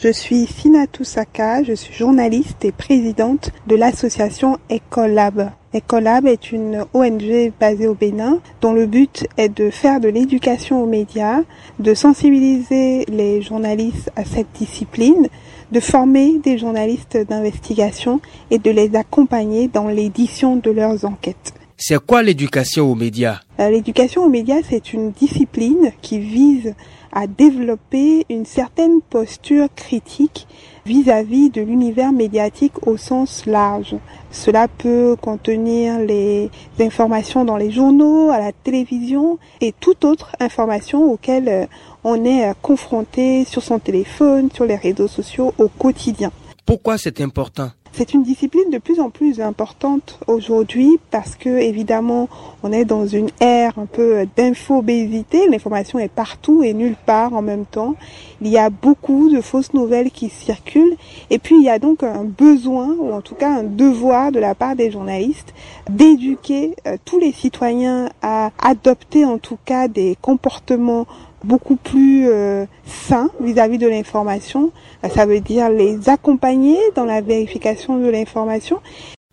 Je suis Sina Toussaka, je suis journaliste et présidente de l'association Ecolab. Ecolab est une ONG basée au Bénin dont le but est de faire de l'éducation aux médias, de sensibiliser les journalistes à cette discipline, de former des journalistes d'investigation et de les accompagner dans l'édition de leurs enquêtes. C'est quoi l'éducation aux médias? Euh, L'éducation aux médias, c'est une discipline qui vise à développer une certaine posture critique vis-à-vis de l'univers médiatique au sens large. Cela peut contenir les informations dans les journaux, à la télévision et toute autre information auxquelles euh, on est euh, confronté sur son téléphone, sur les réseaux sociaux au quotidien. Pourquoi c'est important? C'est une discipline de plus en plus importante aujourd'hui parce que évidemment on est dans une ère un peu d'infobésité, l'information est partout et nulle part en même temps. Il y a beaucoup de fausses nouvelles qui circulent et puis il y a donc un besoin ou en tout cas un devoir de la part des journalistes d'éduquer euh, tous les citoyens à adopter en tout cas des comportements beaucoup plus euh, sains vis-à-vis de l'information. Euh, ça veut dire les accompagner dans la vérification de l'information.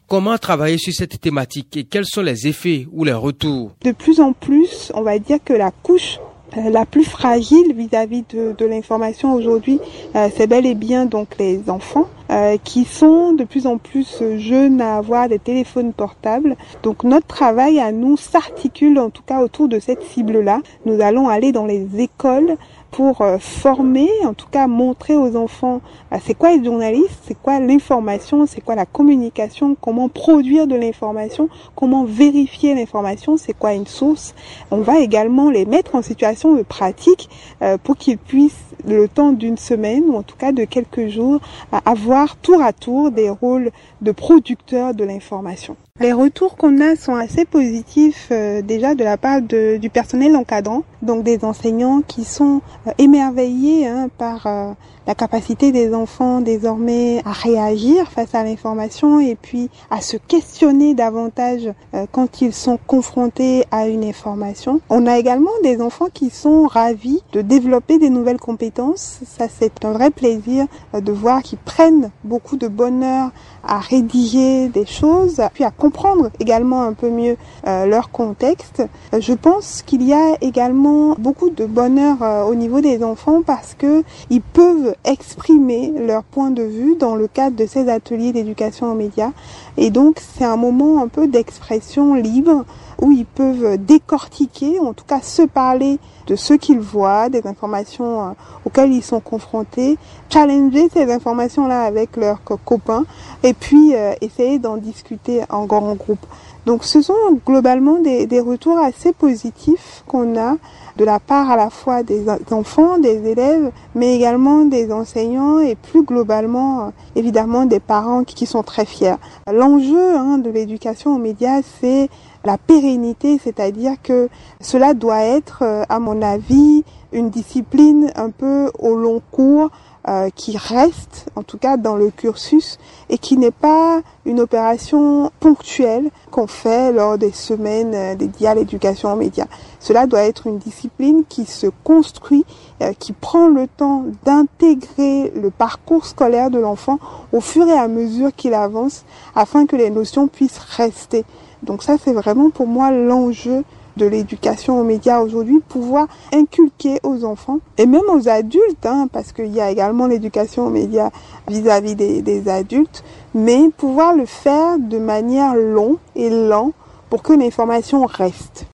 Comment travailler sur cette thématique et quels sont les effets ou les retours? De plus en plus, on va dire que la couche euh, la plus fragile vis-à-vis de, de l'information aujourd'hui, euh, c'est bel et bien donc les enfants euh, qui sont de plus en plus jeunes à avoir des téléphones portables. Donc notre travail à nous s'articule en tout cas autour de cette cible-là. Nous allons aller dans les écoles pour euh, former, en tout cas montrer aux enfants euh, c'est quoi être journaliste, c'est quoi l'information, c'est quoi la communication, comment produire de l'information, comment vérifier l'information, c'est quoi une source. On va également les mettre en situation de pratique euh, pour qu'ils puissent le temps d'une semaine ou en tout cas de quelques jours avoir tour à tour des rôles de producteurs de l'information. Les retours qu'on a sont assez positifs euh, déjà de la part de, du personnel encadrant, donc des enseignants qui sont euh, émerveillés hein, par euh, la capacité des enfants désormais à réagir face à l'information et puis à se questionner davantage quand ils sont confrontés à une information. On a également des enfants qui sont ravis de développer des nouvelles compétences. Ça c'est un vrai plaisir de voir qu'ils prennent beaucoup de bonheur à rédiger des choses, puis à également un peu mieux euh, leur contexte. Euh, je pense qu'il y a également beaucoup de bonheur euh, au niveau des enfants parce que ils peuvent exprimer leur point de vue dans le cadre de ces ateliers d'éducation aux médias. Et donc c'est un moment un peu d'expression libre où ils peuvent décortiquer, en tout cas se parler de ce qu'ils voient, des informations auxquelles ils sont confrontés, challenger ces informations-là avec leurs copains et puis essayer d'en discuter en grand groupe. Donc ce sont globalement des, retours assez positifs qu'on a de la part à la fois des enfants, des élèves, mais également des enseignants et plus globalement évidemment des parents qui sont très fiers. L'enjeu hein, de l'éducation aux médias, c'est la pérennité, c'est-à-dire que cela doit être, à mon avis, une discipline un peu au long cours, euh, qui reste en tout cas dans le cursus et qui n'est pas une opération ponctuelle qu'on fait lors des semaines euh, dédiées à l'éducation aux médias. Cela doit être une discipline qui se construit, euh, qui prend le temps d'intégrer le parcours scolaire de l'enfant au fur et à mesure qu'il avance afin que les notions puissent rester. Donc ça, c'est vraiment pour moi l'enjeu de l'éducation aux médias aujourd'hui, pouvoir inculquer aux enfants et même aux adultes, hein, parce qu'il y a également l'éducation aux médias vis-à-vis des, des adultes, mais pouvoir le faire de manière longue et lente pour que l'information reste.